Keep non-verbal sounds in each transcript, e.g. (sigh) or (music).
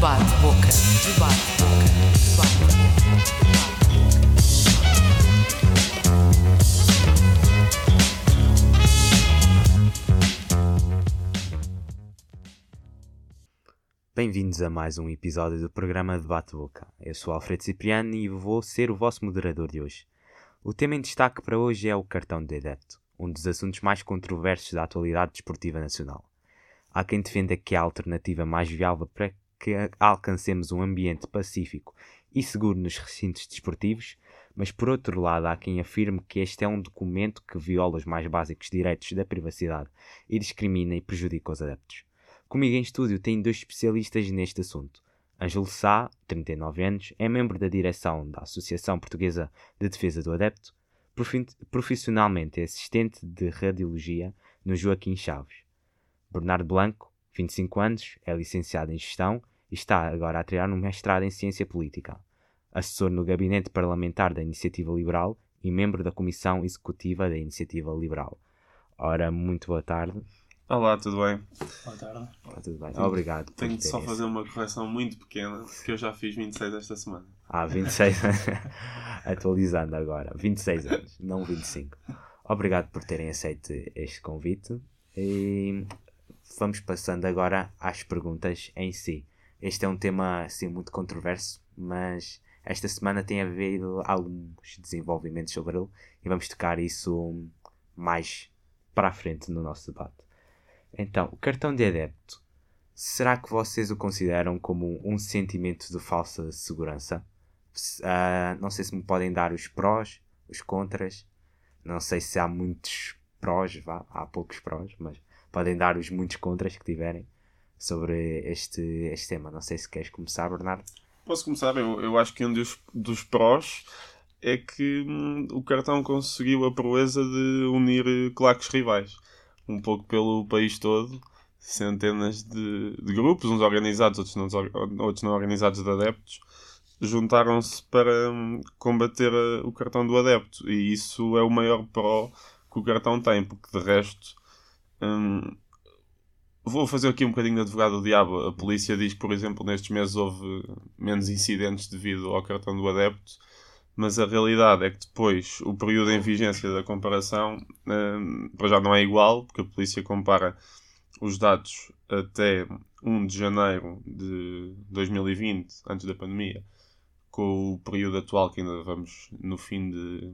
Debate Boca. Debate Boca. Debate Bem-vindos a mais um episódio do programa Debate Boca. Eu sou Alfredo Cipriano e vou ser o vosso moderador de hoje. O tema em destaque para hoje é o cartão de adepto, um dos assuntos mais controversos da atualidade desportiva nacional. Há quem defenda que é a alternativa mais viável para que alcancemos um ambiente pacífico e seguro nos recintos desportivos, mas por outro lado há quem afirme que este é um documento que viola os mais básicos direitos da privacidade e discrimina e prejudica os adeptos. Comigo em estúdio tem dois especialistas neste assunto. Ângelo Sá, 39 anos, é membro da direção da Associação Portuguesa de Defesa do Adepto, profissionalmente é assistente de radiologia no Joaquim Chaves. Bernardo Blanco, 25 anos, é licenciado em Gestão está agora a tirar um mestrado em Ciência Política. Assessor no Gabinete Parlamentar da Iniciativa Liberal e membro da Comissão Executiva da Iniciativa Liberal. Ora, muito boa tarde. Olá, tudo bem? Boa tarde. Está tudo bem? Obrigado. Tenho de só fazer uma correção muito pequena, porque eu já fiz 26 esta semana. Ah, 26 (laughs) Atualizando agora. 26 anos, não 25. Obrigado por terem aceito este convite. E vamos passando agora às perguntas em si. Este é um tema assim muito controverso, mas esta semana tem havido alguns desenvolvimentos sobre ele e vamos tocar isso mais para a frente no nosso debate. Então, o cartão de adepto, será que vocês o consideram como um sentimento de falsa segurança? Uh, não sei se me podem dar os prós, os contras. Não sei se há muitos prós, vá, há poucos prós, mas podem dar os muitos contras que tiverem sobre este, este tema. Não sei se queres começar, Bernardo. Posso começar? Eu, eu acho que um dos, dos prós é que hum, o cartão conseguiu a proeza de unir claques rivais, um pouco pelo país todo, centenas de, de grupos, uns organizados, outros não, outros não organizados de adeptos, juntaram-se para hum, combater a, o cartão do adepto, e isso é o maior pró que o cartão tem, porque de resto Hum, vou fazer aqui um bocadinho de advogado do diabo. A polícia diz que, por exemplo, nestes meses houve menos incidentes devido ao cartão do adepto, mas a realidade é que depois o período em vigência da comparação hum, para já não é igual, porque a polícia compara os dados até 1 de janeiro de 2020, antes da pandemia, com o período atual, que ainda vamos no fim de,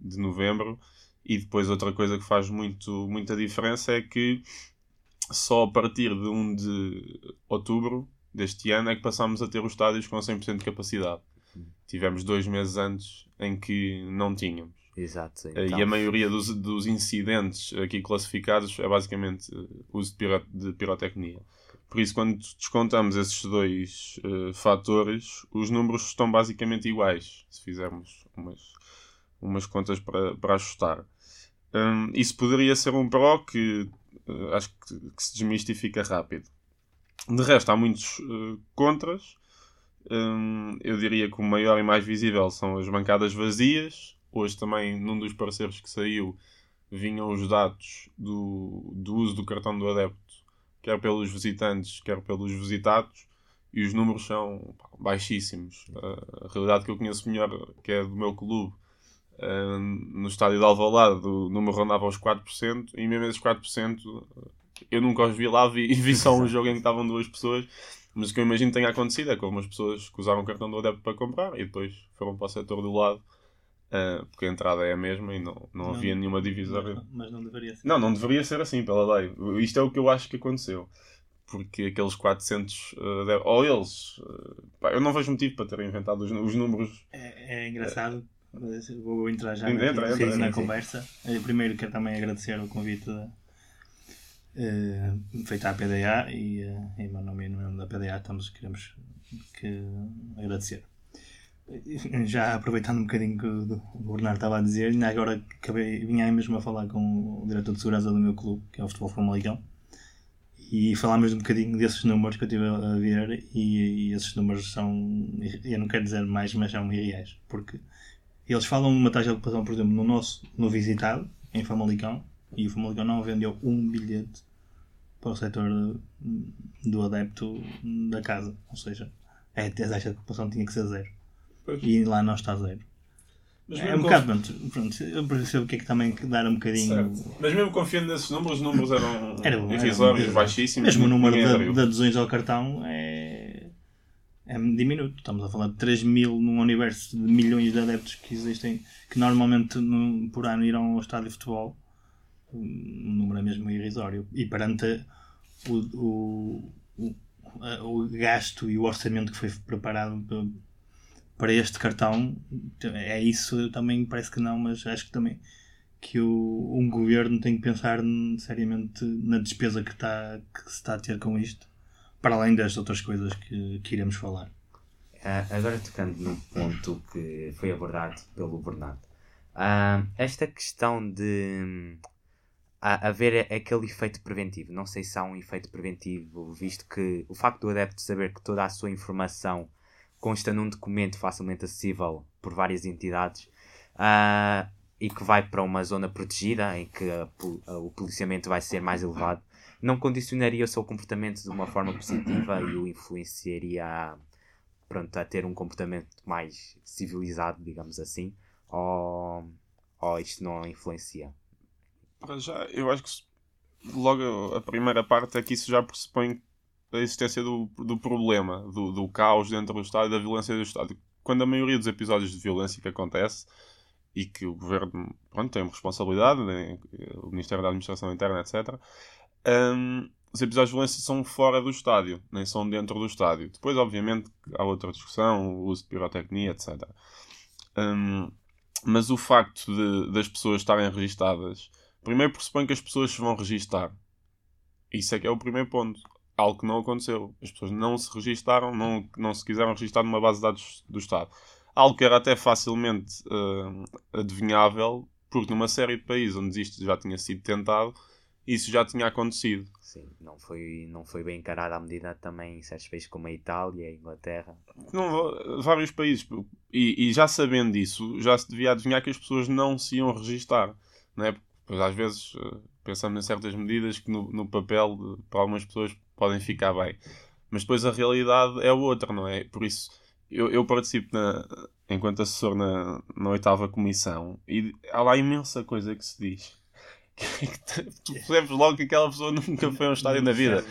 de novembro e depois outra coisa que faz muito, muita diferença é que só a partir de 1 de outubro deste ano é que passámos a ter os estádios com 100% de capacidade. Tivemos dois meses antes em que não tínhamos. Exato. Eh, então... E a maioria dos, dos incidentes aqui classificados é basicamente uh, uso de, piro, de pirotecnia. Por isso, quando descontamos esses dois uh, fatores, os números estão basicamente iguais, se fizermos umas, umas contas para, para ajustar. Um, isso poderia ser um pró que acho que, que, se desmistifica rápido. De resto, há muitos uh, contras. Um, eu diria que o maior e mais visível são as bancadas vazias. Hoje também, num dos parceiros que saiu, vinham os dados do, do uso do cartão do adepto, quer pelos visitantes, quer pelos visitados, e os números são baixíssimos. A realidade que eu conheço melhor, que é do meu clube, Uh, no estádio de Alvalade o número rondava aos 4% e mesmo esses 4% eu nunca os vi lá vi, (laughs) vi só um jogo em que estavam duas pessoas mas o que eu imagino tenha acontecido é que houve umas pessoas que usaram o cartão do adepto para comprar e depois foram para o setor do lado uh, porque a entrada é a mesma e não, não, não. havia nenhuma divisória mas não deveria ser. Não, não deveria ser assim pela lei. Isto é o que eu acho que aconteceu porque aqueles 400 uh, ou eles uh, pá, eu não vejo motivo para terem inventado os, os números. É, é engraçado Vou entrar já entra, na, entra, na entra, conversa. Eh, primeiro quero também agradecer o convite uh, feito à PDA e uh, em meu nome e no nome da PDA estamos, queremos que agradecer. Já aproveitando um bocadinho que o Bernardo estava a dizer, ainda agora acabei, vinha mesmo a falar com o diretor de segurança do meu clube, que é o Futebol Famalicão, e falámos um bocadinho desses números que eu estive a ver e, e esses números são, eu não quero dizer mais, mas são irreais, porque eles falam de uma taxa de ocupação, por exemplo, no nosso, no visitado, em Famalicão, e o Famalicão não vendeu um bilhete para o setor do adepto da casa. Ou seja, é a taxa de ocupação tinha que ser zero. Pois. E lá não está zero. Mas É um bocado, pronto, pronto, eu percebo o que é que também dar um bocadinho. Certo. Mas mesmo confiando nesses números, os números eram Era era baixíssimos. Mesmo o número de, de adesões ao cartão é, é diminuto. Estamos a falar de 3 mil num universo de milhões de adeptos que existem, que normalmente no- por ano irão ao estádio de futebol. O número é mesmo irrisório. E perante o, o, o, o gasto e o orçamento que foi preparado pa- para este cartão, é isso também parece que não, mas acho que também que o, um governo tem que pensar seriamente na despesa que, está, que se está a ter com isto, para além das outras coisas que, que iremos falar. Ah, agora tocando num ponto que foi abordado pelo Bernardo. Ah, esta questão de a- haver aquele efeito preventivo. Não sei se há um efeito preventivo, visto que o facto do adepto saber que toda a sua informação consta num documento facilmente acessível por várias entidades ah, e que vai para uma zona protegida em que a a- o policiamento vai ser mais elevado, não condicionaria o seu comportamento de uma forma positiva e o influenciaria a, pronto, a ter um comportamento mais civilizado, digamos assim, ou, ou isto não influencia? Já, eu acho que logo a primeira parte é que isso já pressupõe a existência do, do problema, do, do caos dentro do Estado e da violência do Estado. Quando a maioria dos episódios de violência que acontece e que o governo pronto, tem responsabilidade, né, o Ministério da Administração Interna, etc., hum, os episódios de violência são fora do estádio, nem são dentro do estádio. Depois, obviamente, há outra discussão, o uso de pirotecnia, etc. Hum, mas o facto de, das pessoas estarem registadas Primeiro pressupõe que as pessoas se vão registar. Isso é que é o primeiro ponto. Algo que não aconteceu. As pessoas não se registaram, não, não se quiseram registrar numa base de dados do Estado. Algo que era até facilmente eh, adivinhável, porque numa série de países onde isto já tinha sido tentado, isso já tinha acontecido. Sim, não foi, não foi bem encarada a medida também em certos países como a Itália a Inglaterra. Não, vários países. E, e já sabendo disso, já se devia adivinhar que as pessoas não se iam registar. Não é? Pois às vezes eh, pensamos em certas medidas que no, no papel de- para algumas pessoas podem ficar bem. Mas depois a realidade é outra, não é? Por isso eu, eu participo na- enquanto assessor na, na oitava comissão e há lá imensa coisa que se diz. (laughs) Tu percebes logo que aquela pessoa nunca foi a um estádio na vida.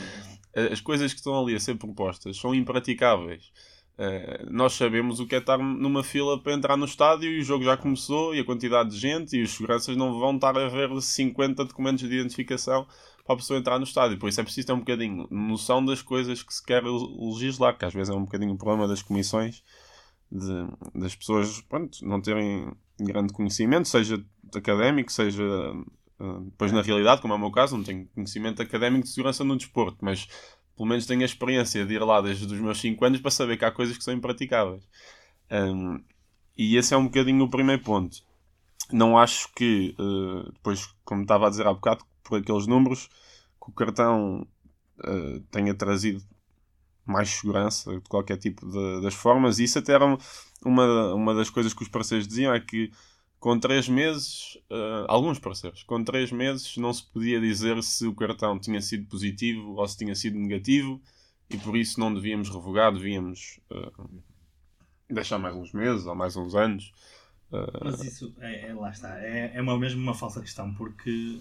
As coisas que estão ali a ser propostas são impraticáveis. Eh, nós sabemos o que é estar numa fila para entrar no estádio e o jogo já começou e a quantidade de gente e os seguranças não vão estar a ver 50 documentos de identificação para a pessoa entrar no estádio. Por isso é preciso ter um bocadinho noção das coisas que se quer legislar, que às vezes é um bocadinho o problema das comissões, de- das pessoas pronto, não terem grande conhecimento, seja académico, seja depois na realidade, como é o meu caso, não tenho conhecimento académico de segurança no desporto, mas pelo menos tenho a experiência de ir lá desde os meus 5 anos para saber que há coisas que são impraticáveis. Um, e esse é um bocadinho o primeiro ponto. Não acho que, uh, depois, como estava a dizer há bocado, por aqueles números, que o cartão uh, tenha trazido mais segurança de qualquer tipo de, das formas. E isso até era um- uma, uma das coisas que os parceiros diziam, é que com 3 meses, uh, alguns parceiros, com 3 meses não se podia dizer se o cartão tinha sido positivo ou se tinha sido negativo e por isso não devíamos revogar, devíamos uh, deixar mais uns meses ou mais uns anos. Uh, Mas isso, é, é- lá está, é, é uma, mesmo uma falsa questão, porque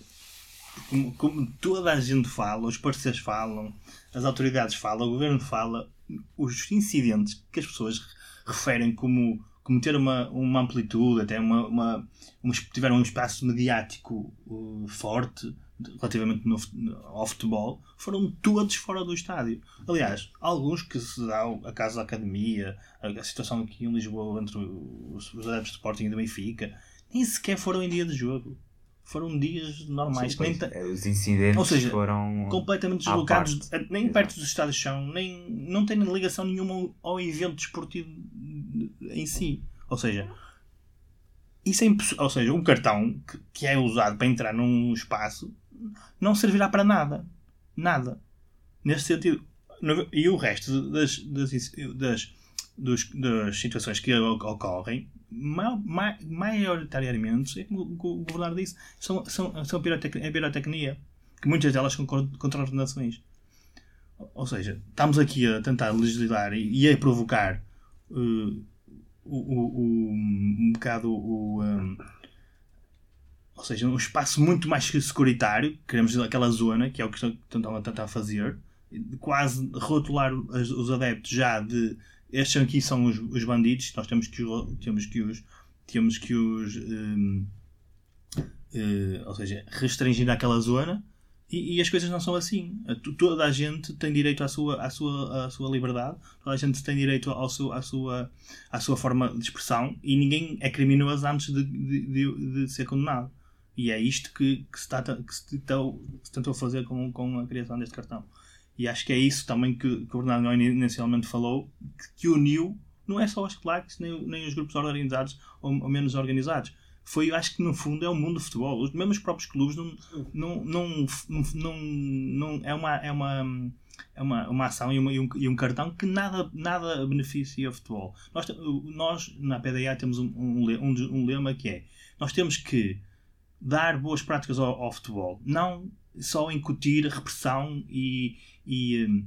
como, como toda a gente fala, os parceiros falam, as autoridades falam, o governo fala, os incidentes que as pessoas referem como, como ter uma, uma amplitude, até uma, uma, uma- tiveram um espaço mediático uh, forte relativamente no, ao futebol, foram todos fora do estádio. Aliás, alguns que se dá a caso da academia, a, a situação aqui em Lisboa entre os, os adeptos do Sporting e do Benfica, nem sequer foram em dia de jogo. Foram dias normais, Sim, nem eh, os incidentes Ou seja, foram. completamente deslocados, parte. nem Exato. perto dos estádios são, nem, não têm ligação nenhuma ao evento desportivo em si. Ou seja, isso é. Ou seja, um cartão que, que é usado para entrar num espaço não servirá para nada. Nada. Nesse sentido. No- E o resto das, das, das, dos- das situações que ocorrem, ma- ma- maioritariamente, é como o Bernardo disse, são, são, são pirotec- é pirotecnia. que muitas delas são con- contraordenações. Ou- Ou seja, estamos aqui a tentar legislar e, e a provocar eh, o, o, um bocado o. um, ou seja, um espaço muito mais securitário, queremos aquela zona, que é o que estão- a tentar fazer, quase rotular os, os adeptos já de estes aqui são os, os bandidos, nós temos que, temos que os temos que os hum, eh, ou seja, restringir aquela zona e, e as coisas não são assim. Toda a gente tem direito à sua, à sua, à sua liberdade, toda a gente tem direito ao seu, à, sua, à sua forma de expressão e ninguém é criminoso antes de, de, de- de ser condenado. E é isto que, que, se, está, que se, tentou, que se tentou fazer com, com a criação deste cartão. E acho que é isso também que, que o Bernardo Noé inicialmente falou, que, que uniu não é só os claques, nem, nem os grupos organizados ou, ou menos organizados. Foi, acho que no fundo é o mundo do futebol. Os, mesmo os próprios clubes não, não, não, não, não, é uma é uma é uma, uma ação e, uma- e um, e um cartão que nada, nada beneficia o futebol. Nós, nós na PDA temos um, um, um, lema que é nós temos que dar boas práticas ao, ao futebol, não só incutir repressão e, e,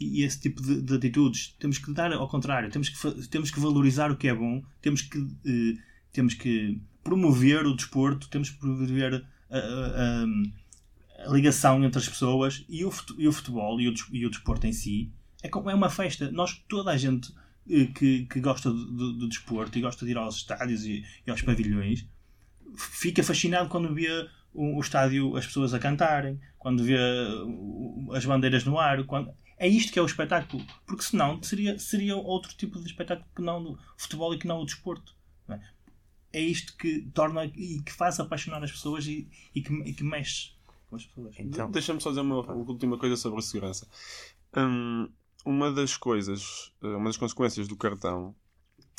e esse tipo de, de atitudes. Temos que dar ao contrário, temos que, temos que valorizar o que é bom, temos que, eh, temos que promover o desporto, temos que promover a, a- a- ligação entre as pessoas e o, e o futebol e o, e o desporto em si. É, como- é uma festa. Nós, toda a gente eh, que, que gosta do, do- do desporto e gosta de ir aos estádios e, e aos pavilhões fica fascinado quando vê o, o estádio, as pessoas a cantarem, quando vê as bandeiras no ar. Quando... É isto que é o espetáculo. Porque senão seria, seria outro tipo de espetáculo que não do futebol e que não o desporto. É? Isto que torna e que faz apaixonar as pessoas e, e, que, e que mexe com as pessoas. Então, Deixa-me só dizer uma última coisa sobre a segurança. Hum, uma das coisas, eh, uma das consequências do cartão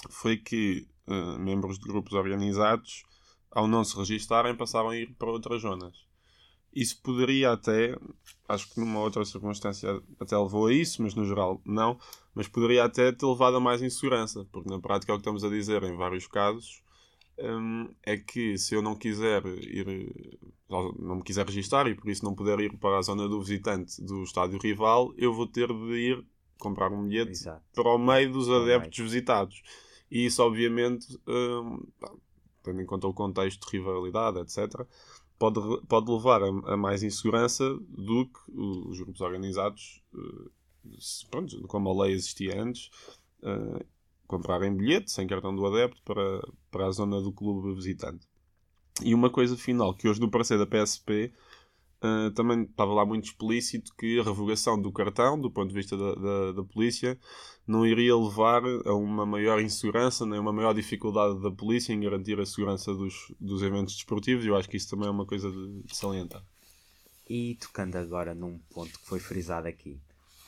foi que eh, membros de grupos organizados, ao não se registarem, passaram a ir para outras zonas. Isso poderia até, acho que numa outra circunstância até levou a isso, mas no geral não, mas poderia até ter levado a mais insegurança, porque na prática é o que estamos a dizer em vários casos, hum, é que se eu não quiser ir, não me quiser registar e por isso não puder ir para a zona do visitante do estádio rival, eu vou ter de ir comprar um bilhete exato. para o meio dos adeptos visitados. E isso, obviamente, pá, tendo em conta o contexto de rivalidade, etc., pode, pode levar a, a mais insegurança do que os grupos organizados, se- pronto, como a lei existia antes, eh, comprarem bilhete sem cartão do adepto para, para a zona do clube visitante. E uma coisa final, que hoje no parecer da PSP Uh, também estava lá muito explícito que a revogação do cartão, do ponto de vista da, da, da polícia, não iria levar a uma maior insegurança, nem uma maior dificuldade da polícia em garantir a segurança dos, dos eventos desportivos. Eu acho que isso também é uma coisa de, de salientar. E tocando agora num ponto que foi frisado aqui,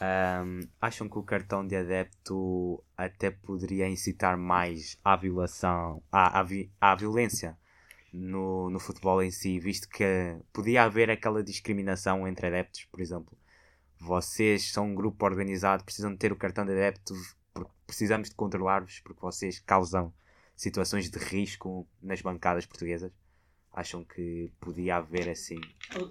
ahm, acham que o cartão de adepto até poderia incitar mais à violação, à, à, vi- à violência no, no futebol em si, visto que podia haver aquela discriminação entre adeptos, por exemplo. Vocês são um grupo organizado, precisam de ter o cartão de adepto, precisamos de controlar-vos, porque vocês causam situações de risco nas bancadas portuguesas. Acham que podia haver assim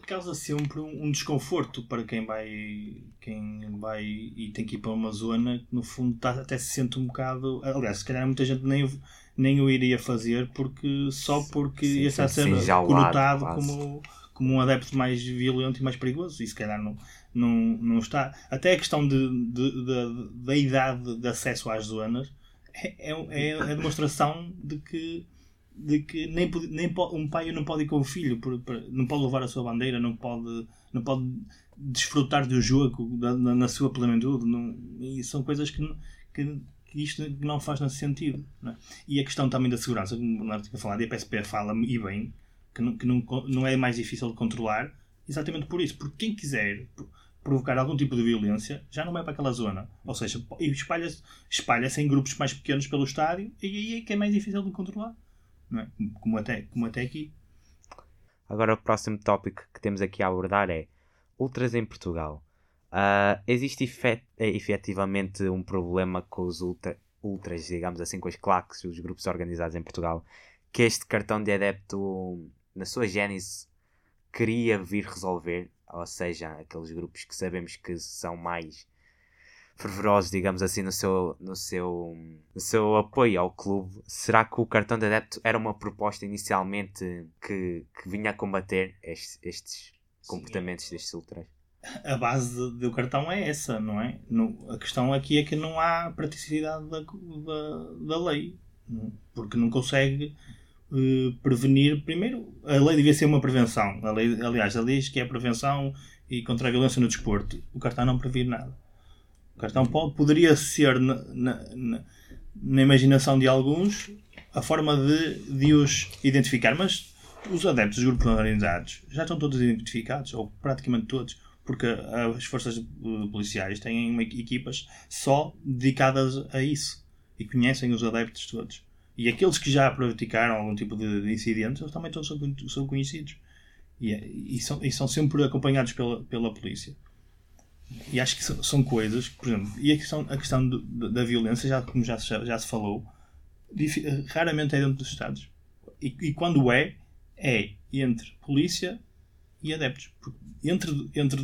Causa sempre um um desconforto para quem vai, quem vai e tem que ir para uma zona que no fundo tá- até se sente um bocado. Aliás, se calhar muita gente nem, o- nem o iria fazer porque, só porque Sim, ia estar enjaulado, conotado como, como um adepto mais violento e mais perigoso. E se calhar não, não, não está. Até a questão de, de- de- da idade de acesso às zonas é, é, é a demonstração de que de que nem, nem um pai não pode ir com o filho, por- por- não pode levar a sua bandeira, não pode, não pode desfrutar do jogo da- na, sua plenitude. Não, e são coisas que, que, que isto não faz nesse sentido. é? E a questão também da segurança, como o Bernardo tinha falado, e a PSP fala e bem, que, não, que não, não é mais difícil de controlar, exatamente por isso. Porque quem quiser pro- provocar algum tipo de violência já não vai para aquela zona. Ou seja, espalha-se espalha-se em grupos mais pequenos pelo estádio e aí é que é mais difícil de controlar não é? como, até, como até aqui. Agora o próximo tópico que temos aqui a abordar é Ultras em Portugal. Ah, existe efet eh, efetivamente um problema com os ultra ultras, digamos assim, com os claques, os grupos organizados em Portugal, que este cartão de adepto, na sua gênese, queria vir resolver. ou seja, aqueles grupos que sabemos que são mais fervorosos, digamos assim, no seu, no seu, no seu apoio ao clube, será que o cartão de adepto era uma proposta inicialmente que, que vinha a combater estes, estes comportamentos Sim. destes ultras? A base do cartão é essa, não é? No- a questão aqui é que não há praticidade da, da, da lei. Porque não consegue eh, prevenir. Primeiro, a lei devia ser uma prevenção. A lei, aliás, a lei diz que é prevenção e contra a violência no desporto. O cartão não previne nada. Cartão pode, poderia ser, na, na, na- na imaginação de alguns, a forma de, de os identificar. Mas os adeptos dos grupos organizados já estão todos identificados, ou praticamente todos, porque as forças policiais têm equipas só dedicadas a isso e conhecem os adeptos todos. E aqueles que já praticaram algum tipo de, de incidente, eles também todos são, são conhecidos. E, e são, e são sempre acompanhados pela, pela polícia. E acho que são, são coisas, por exemplo, e a questão, a questão do- da violência, já, como já, já se falou, raramente é dentro dos Estados. E, e quando é, é entre polícia e adeptos. Entre, entre,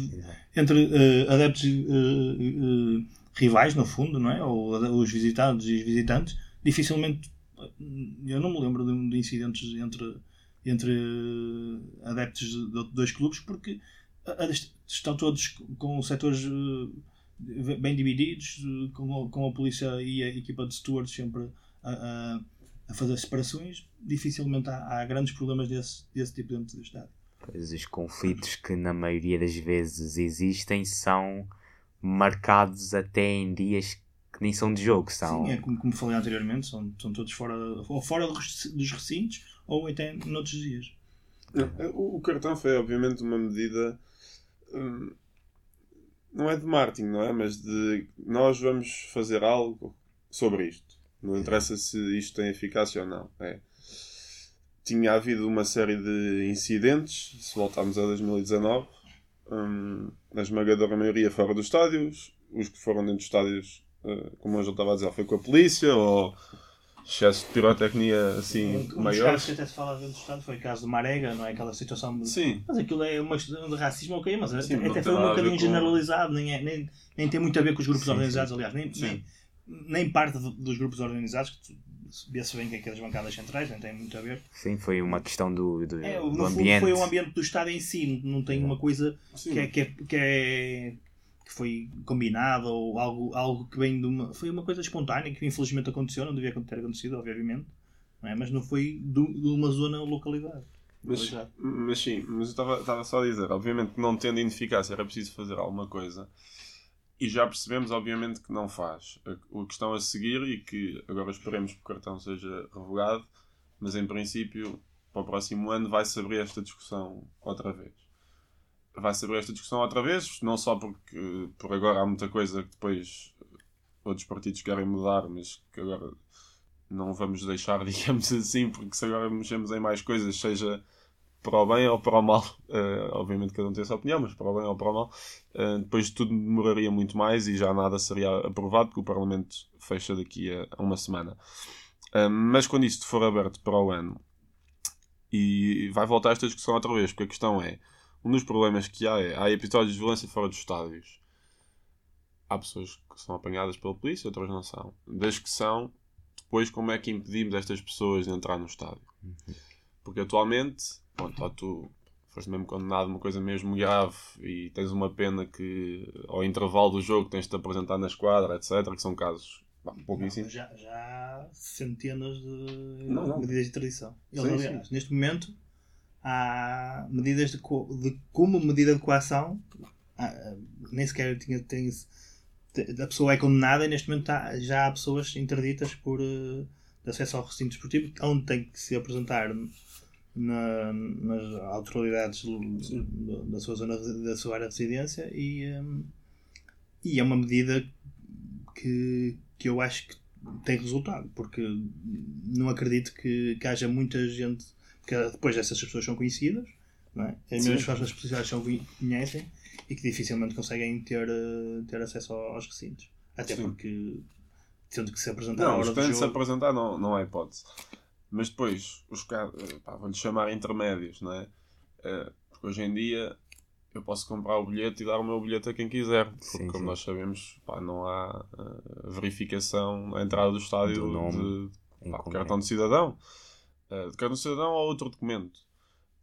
entre eh, adeptos eh, eh, rivais, no fundo, não é? Ou os visitados e os visitantes, dificilmente. Eu não me lembro de, de incidentes entre, entre adeptos de, dois clubes, porque estão todos com setores eh, bem divididos, eh, com a, com a polícia e a equipa de stewards sempre a, a- a fazer separações. Dificilmente há, há grandes problemas desse, desse tipo dentro do Estado. Pois os conflitos que na maioria das vezes existem são marcados até em dias que nem são de jogo, são. Sim, é como, como falei anteriormente, são, são todos fora, ou fora dos recintos ou até noutros dias. O, o cartão foi, obviamente, uma medida. Hum, não é de marketing, não é? Mas de nós vamos fazer algo sobre isto. Não interessa se isto tem eficácia ou não. É. Tinha havido uma série de incidentes, se voltarmos a 2019, hum, a esmagadora maioria fora dos estádios, os que foram dentro dos estádios, eh, como eu já estava a dizer, foi com a polícia, ou excesso de pirotecnia assim um dos maior. casos que até se fala dentro do Estado foi o caso de Marega, não é? Aquela situação de. Sim, Mas aquilo é uma questão de racismo, ok, mas Sim, até, foi um bocadinho com- generalizado, nem, é, nem, nem tem muito a ver com os grupos Sim, organizados, aliás, nem, Sim. nem, nem parte do- dos grupos organizados, que tu- vê-se bem que aquelas bancadas centrais nem tem muito a ver. Sim, foi uma questão do, do, É, do no fundo ambiente. foi o ambiente do Estado em si, não tem uma coisa que é, que, é, que, é- que foi combinado ou algo, algo que vem de uma. Foi uma coisa espontânea que infelizmente aconteceu, não devia ter acontecido, obviamente, não é? mas não foi do- de uma zona ou localidade. Mas, mas sim, mas eu estava- estava só a dizer, obviamente que não tendo ineficácia era preciso fazer alguma coisa. E já percebemos, obviamente, que não faz. A, a questão a seguir, e que agora esperemos que o cartão seja revogado, mas em princípio, para o próximo ano, vai-se abrir esta discussão outra vez. Vai-se abrir esta discussão outra vez, não só porque por agora há muita coisa que depois outros partidos querem mudar, mas que agora não vamos deixar, (laughs) digamos assim, porque se agora mexemos em mais coisas, seja para o bem ou para o mal, eh, obviamente cada um tem a sua opinião, mas para o bem ou para o mal, eh, depois tudo demoraria muito mais e já nada seria aprovado, porque o Parlamento fecha daqui a, uma semana. Eh, mas quando isto for aberto para o ano, e vai voltar esta discussão outra vez, porque a questão é, um dos problemas que há é, há episódios de violência fora dos estádios. Há pessoas que são apanhadas pela polícia, outras não são. Das que são, depois como é que impedimos estas pessoas de entrar no estádio? Porque atualmente, pronto, ou tu foste mesmo condenado a uma coisa mesmo grave e tens uma pena que ao intervalo do jogo tens de te apresentar na esquadra, etc., que são casos pouquíssimos. já, já há centenas de Não, não. medidas de tradição. Eles, Sim, aliás, neste momento há medidas de, co- de como medida de coação, há- nem sequer tinha, tem, a pessoa é condenada e neste momento há- já há pessoas interditas por de acesso ao recinto desportivo onde tem que se apresentar na- nas autoridades da sua zona da sua área de residência e, hum, e é uma medida que, que eu acho que tem resultado, porque não acredito que, que haja muita gente, porque depois essas pessoas são conhecidas, não é? as mesmas forças policiais são conhe- conhecem e que dificilmente conseguem ter, eh, ter acesso aos recintos. Até Sim. porque tendo que se apresentar à Não, hora do de se jogo. apresentar não, não há hipótese. Mas depois, os caras, pá, vou-lhes chamar intermédios, não é? Eh, Porque hoje em dia, eu posso comprar o bilhete e dar o meu bilhete a quem quiser. Porque, Sim, como sim. nós sabemos, pá, não há uh, verificação na entrada do estádio Do nome de pá, cartão de cidadão. Uh, de de cidadão ou outro documento.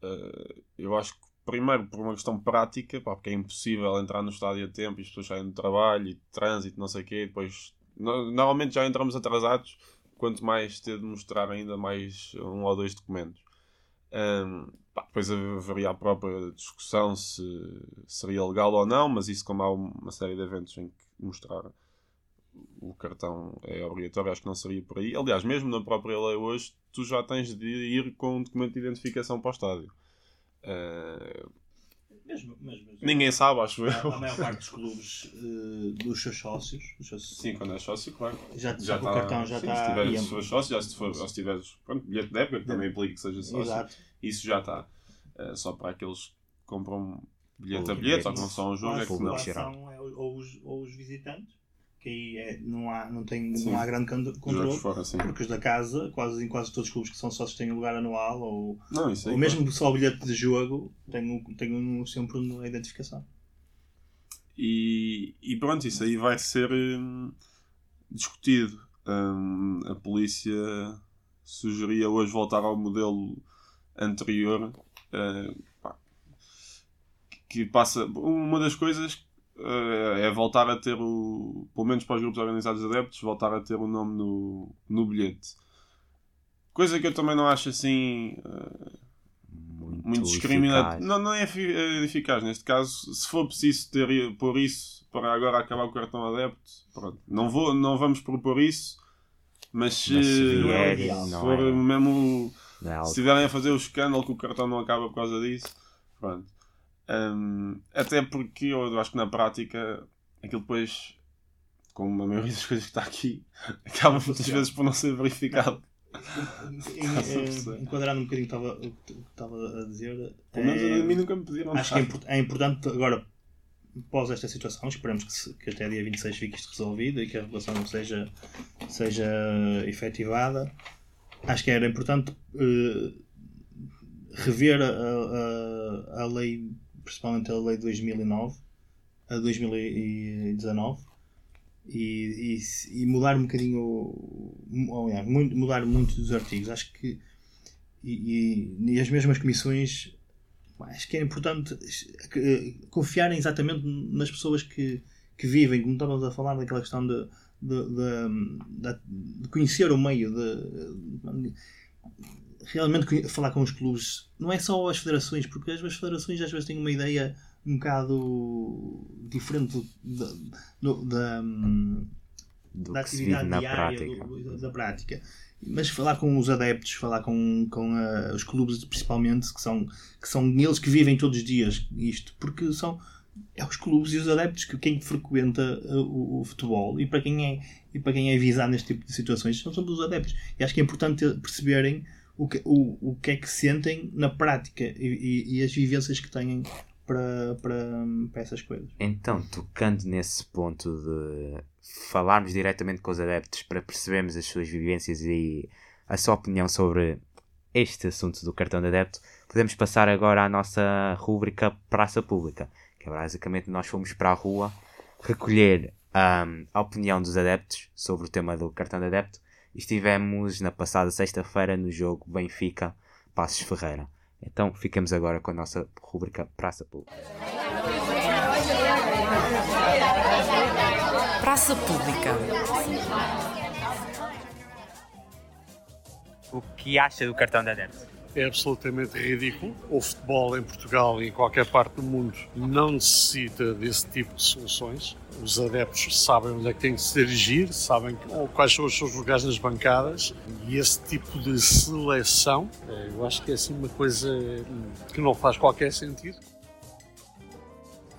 Uh, eu acho que, primeiro, por uma questão prática, pá, porque é impossível entrar no estádio a tempo e as pessoas saem do trabalho e de trânsito, não sei o quê, depois. no- normalmente já entramos atrasados, quanto mais ter de mostrar ainda mais um ou dois documentos. Um, pá, depois haveria a própria discussão se seria legal ou não, mas isso, como há uma série de eventos em que mostrar o cartão é obrigatório, acho que não seria por aí. Aliás, mesmo na própria lei hoje, tu já tens de ir com um documento de identificação para o estádio. Uh, Mesmo, mas, mas- ninguém sabe, acho a, a eu. maior parte dos clubes eh, dos seus sócios, dos seus- Sim, quando é sócio, claro. já, Já já o cartão já está. se tiveres as suas sócios, já se, for, ou se tiveres pronto, bilhete de época, que também implica que seja sócio. Exato. Isso já está. Uh, só para aqueles que compram bilhete a O bilhete, ou que não são um jogo, a é que não. geral. é ou os, ou os visitantes, que aí é, não, há, não, tem, Sim. não há grande controle. fora, assim. Porque os da casa, quase, em quase todos os clubes que são sócios têm lugar anual, ou, Não, aí. ou mesmo só o bilhete de jogo, tem, um- tem um, sempre uma identificação. E, e pronto, isso aí vai ser hum, discutido. Hum, a polícia sugeria hoje voltar ao modelo anterior. pá, que passa. Uma das coisas é voltar a ter o. Pelo menos para os grupos organizados de adeptos, voltar a ter o nome no, no bilhete. Coisa que eu também não acho assim. eh, Muito, muito discriminado. eficaz. Não, não é é eficaz neste caso. Se for preciso ter, pôr isso para agora acabar o cartão adepto, pronto. Não, vou, não vamos propor isso, mas se, Mas se vier, se for é- mesmo. É Se estiverem a fazer o escândalo que o cartão não acaba por causa disso, pronto. Hum, até porque eu acho que na prática aquilo depois, como a maioria das coisas que está aqui, (laughs) acaba muitas vezes por não ser verificado. (laughs) Enquadrando um bocadinho o que estava- a dizer, Pelo menos eh, a mim nunca me pediram acho que é, nada. é importante agora, após esta situação, esperamos que, se- que até dia 26 fique isto resolvido e que a regulação seja, seja efetivada. Acho que era importante eh, rever a, a, a lei, principalmente a lei de 2009, a 2019 e, e, e mudar um bocadinho, ou, muito- mudar muito dos artigos. Acho que e, e- as mesmas comissões acho que é importante eh, confiarem exatamente nas pessoas que, que vivem, como estávamos a falar daquela questão de, de- de- de conhecer o meio, de, realmente falar com os clubes, não é só as federações, porque as federações às vezes têm uma ideia um bocado diferente da, da, da atividade na diária prática. do- da prática. Mas falar com os adeptos, falar com, com ah, os clubes principalmente, que são, que são eles que vivem todos os dias isto, porque são é os clubes e os adeptos que quem frequenta ah, o, o futebol e para quem é e para quem é avisado neste tipo de situações são todos os adeptos. E acho que é importante perceberem o que, o, o que é que sentem na prática e, e- e as vivências que têm para, para, para essas coisas. Então, tocando nesse ponto de falarmos diretamente com os adeptos para percebermos as suas vivências e a sua opinião sobre este assunto do cartão de adepto, podemos passar agora à nossa rúbrica Praça Pública, que é basicamente nós fomos para a rua recolher ahm, a opinião dos adeptos sobre o tema do cartão de adepto estivemos na passada sexta-feira no jogo Benfica Passos Ferreira. Então ficamos agora com a nossa rúbrica Praça Pública. Praça Pública. O que acha do cartão de adepto? é absolutamente ridículo. O futebol em Portugal e em qualquer parte do mundo não necessita desse tipo de soluções. Os adeptos sabem onde é que têm que se dirigir, sabem quais são os seus lugares nas bancadas e esse tipo de seleção, eh, eu acho que é assim uma coisa que não faz qualquer sentido.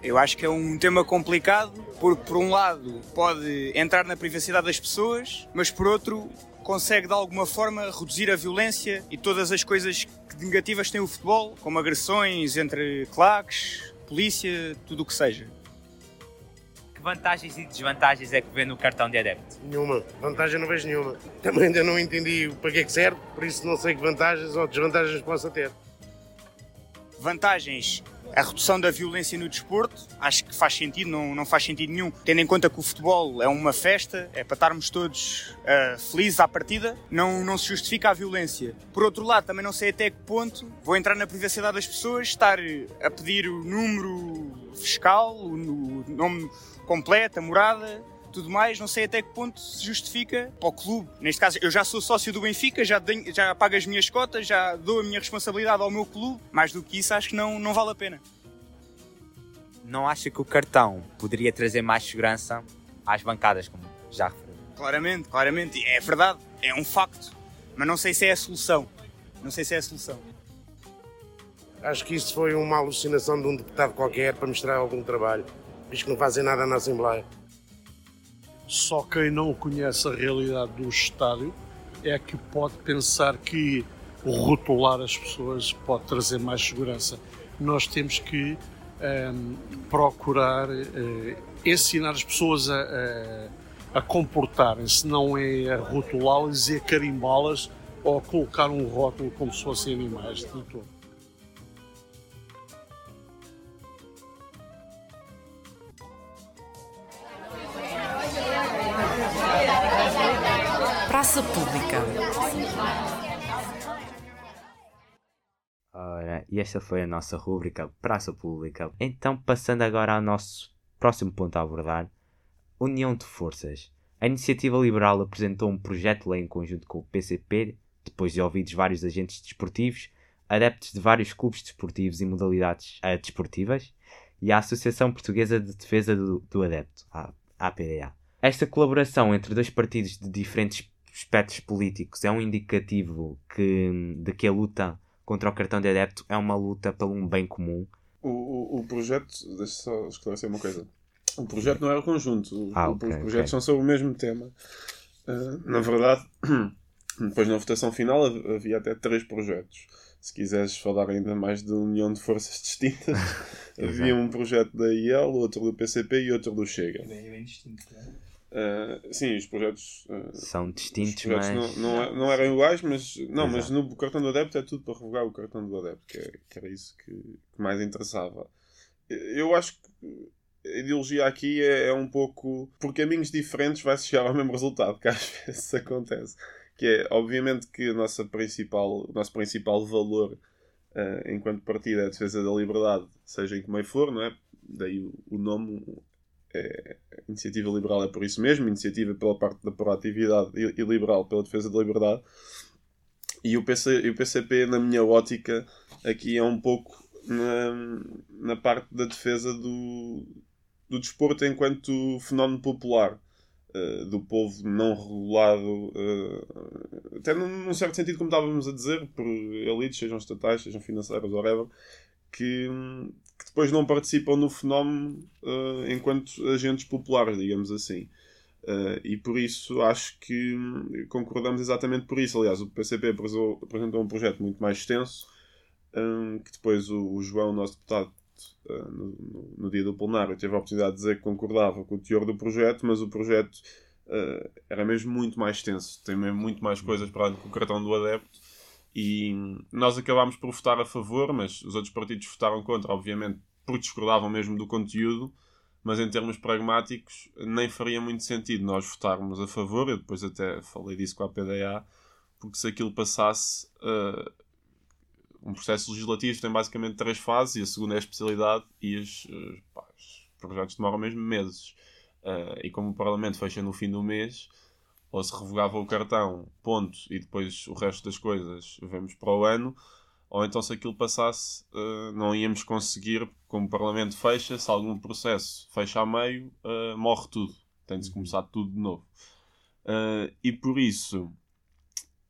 Eu acho que é um tema complicado, porque por um lado pode entrar na privacidade das pessoas, mas por outro consegue de alguma forma reduzir a violência e todas as coisas que negativas tem o futebol, como agressões entre claques, polícia, tudo o que seja. Vantagens e desvantagens é que vê no cartão de adepto? Nenhuma. Vantagem não vejo nenhuma. Também ainda não entendi para que é que serve, por isso não sei que vantagens ou desvantagens possa ter. Vantagens, a redução da violência no desporto. Acho que faz sentido, não, não faz sentido nenhum, tendo em conta que o futebol é uma festa, é para estarmos todos uh, felizes à partida, não, não se justifica a violência. Por outro lado, também não sei até que ponto vou entrar na privacidade das pessoas, estar a pedir o número fiscal, o nome completo, a morada, tudo mais, não sei até que ponto se justifica para o clube. Neste caso, eu já sou sócio do Benfica, já, tenho, já pago as minhas cotas, já dou a minha responsabilidade ao meu clube. Mais do que isso, acho que não, não vale a pena. Não acha que o cartão poderia trazer mais segurança às bancadas, como já referiu? Claramente, claramente. É verdade, é um facto. Mas não sei se é a solução. Não sei se é a solução. Acho que isto foi uma alucinação de um deputado qualquer para mostrar algum trabalho, visto que não fazem nada na Assembleia. Só quem não conhece a realidade do estádio é que pode pensar que rotular as pessoas pode trazer mais segurança. Nós temos que um, ehm, procurar uh, ensinar as pessoas a, a, a comportarem-se, não é a rotulá-las e a carimbá-las ou a colocar um rótulo como se fossem animais de todo. Praça Pública. Ora, e esta foi a nossa rúbrica Praça Pública. Então, passando agora ao nosso próximo ponto a abordar: União de Forças. A Iniciativa Liberal apresentou um projeto de lei em conjunto com o PCP, depois de ouvidos vários agentes desportivos, adeptos de vários clubes desportivos e modalidades uh, desportivas, e a Associação Portuguesa de Defesa do, do Adepto, a APDA. Esta colaboração entre dois partidos de diferentes aspectos políticos é um indicativo que, de que a luta contra o cartão de adepto é uma luta pelo um bem comum. O, o, o projeto, deixa só esclarecer uma coisa. O projeto não era conjunto. Ah, okay, os projetos okay. são sobre o mesmo tema. Uh, na verdade, (clears throat) depois na votação final havia até três projetos. Se quiseres falar ainda mais de união de forças (laughs) distintas, havia um projeto da IEL, outro do PCP e outro do Chega. É bem, bem distinto, é? Uh, sim, os projetos uh, são distintos, projetos mas não, não, não, eram iguais, mas não, mas no cartão do adepto é tudo para revogar o cartão do adepto, que, é, que era isso que, que, mais interessava. Eu acho que a ideologia aqui é, é, um pouco por caminhos diferentes vai-se chegar ao mesmo resultado, que às (laughs) vezes acontece. Que é, obviamente, que a nossa principal, o nosso principal valor uh, enquanto partido é a defesa da liberdade, seja em que meio for, não é? Daí o, o nome é, iniciativa liberal é por isso mesmo, iniciativa pela parte da proatividade e, e liberal pela defesa da liberdade. E o, PC, e o PCP, na minha ótica, aqui é um pouco na, na parte da defesa do, do desporto enquanto fenómeno popular. Uh, do povo não regulado, uh, até num, num, certo sentido, como estávamos a dizer, por elites, sejam estatais, sejam financeiras, whatever, que, que depois não participam no fenómeno uh, enquanto agentes populares, digamos assim. Uh, e por isso acho que concordamos exatamente por isso. Aliás, o PCP apresentou um projeto muito mais extenso, um, que depois o, o, João, nosso deputado, uh, no, no, dia do plenário, teve a oportunidade de dizer que concordava com o teor do projeto, mas o projeto uh, era mesmo muito mais extenso. Tem mesmo muito mais coisas para além do cartão do adepto e nós acabámos por votar a favor, mas os outros partidos votaram contra, obviamente, porque discordavam mesmo do conteúdo. Mas em termos pragmáticos, nem faria muito sentido nós votarmos a favor. Eu depois até falei disso com a PDA, porque se aquilo passasse. Uh, um processo legislativo tem basicamente três fases, e a segunda é a especialidade, e as, uh, pá, os projetos demoram mesmo meses. Uh, e como o Parlamento fecha no fim do mês, ou se revogava o cartão, ponto, e depois o resto das coisas vemos para o ano, ou então se aquilo passasse, uh, não íamos conseguir, como o Parlamento fecha, se algum processo fecha a meio, uh, morre tudo. Tem de se começar tudo de novo. Uh, e por isso,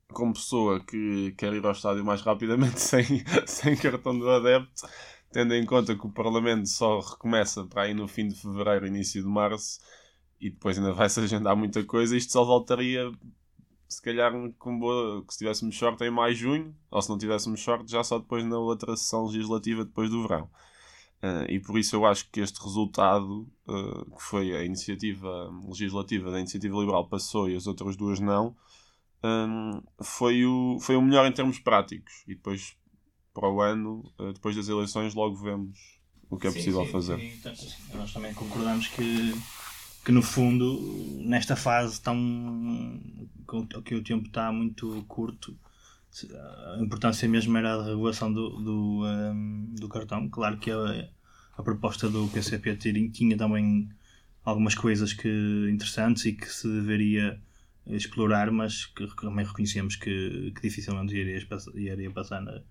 como pessoa que quer ir ao estádio mais rapidamente (laughs) sem, sem cartão do adepto, tendo em conta que o Parlamento só recomeça para aí no fim de fevereiro, início de março, e depois ainda vai-se agendar muita coisa, isto só voltaria se calhar com boa, que se tivéssemos sorte em mais junho, ou se não tivéssemos sorte, já só depois na outra sessão legislativa depois do verão. Uh, e por isso eu acho que este resultado, uh, que foi a iniciativa legislativa da Iniciativa Liberal passou e as outras duas não, um, foi, o, foi o melhor em termos práticos. E depois, para o ano, uh, depois das eleições, logo vemos o que é Sim, possível sim, fazer. sim. Então, nós também concordamos que, que no fundo, nesta fase tão que o tempo está muito curto, a importância mesmo era a regulação do, do, ehm, do cartão. Claro que a, a proposta do PCP tinha- também algumas coisas que, interessantes e que se deveria explorar, mas que também reconhecemos que, que dificilmente iria, iria passar na, na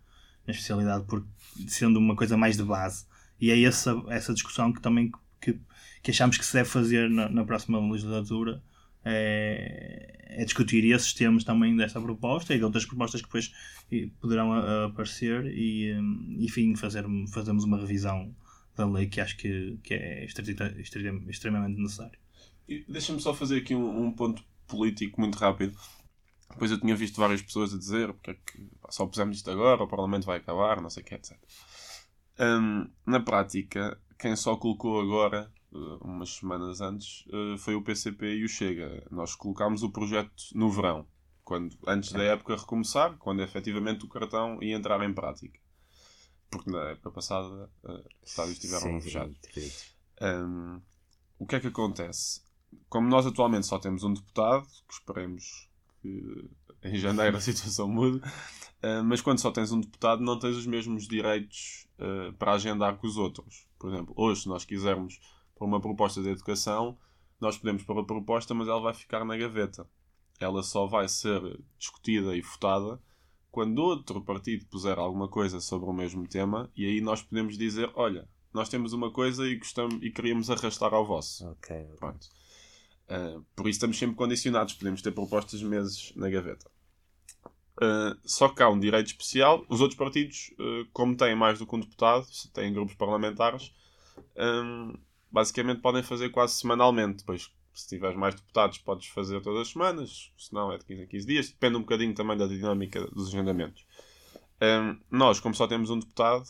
especialidade, porque sendo uma coisa mais de base. E é essa, essa discussão que também que, que achamos que se deve fazer na, na próxima legislatura. É, é discutir esses temas também desta proposta e de outras propostas que depois poderão aparecer e, hum, enfim, fazer, fazermos uma revisão da lei que acho que, que é extrema- extrema- extremamente necessário. Deixa-me só fazer aqui um, um ponto político muito rápido. Depois eu tinha visto várias pessoas a dizer porque é que só pusemos isto agora, o Parlamento vai acabar, não sei o que, etc. Hum, na prática, quem só colocou agora, umas semanas antes, eh, foi o PCP e o Chega. Nós colocámos o projeto no verão, quando, antes da época recomeçar, quando efetivamente o cartão ia entrar em prática. Porque na época passada eh, os estádios estiveram fechados. Hum, o que é que acontece? Como nós atualmente só temos um deputado, que esperemos que em janeiro a (laughs) situação mude, uh, mas quando só tens um deputado não tens os mesmos direitos uh, para agendar que os outros. Por exemplo, hoje, se nós quisermos pôr uma proposta de educação, nós podemos pôr a proposta, mas ela vai ficar na gaveta. Ela só vai ser discutida e votada quando outro partido puser alguma coisa sobre o mesmo tema, e aí nós podemos dizer: olha, nós temos uma coisa e, gostamos, e queríamos arrastar ao vosso. Ok. Pronto. Uh, por isso estamos sempre condicionados, podemos ter propostas meses na gaveta. Uh, só que há um direito especial. Os outros partidos, uh, como têm mais do que um deputado, têm grupos parlamentares, um, basicamente podem fazer quase semanalmente. Depois, se tiveres mais deputados, podes fazer todas as semanas, se não é de 15 em 15 dias. Depende um bocadinho também da dinâmica dos agendamentos. Um, nós, como só temos um deputado,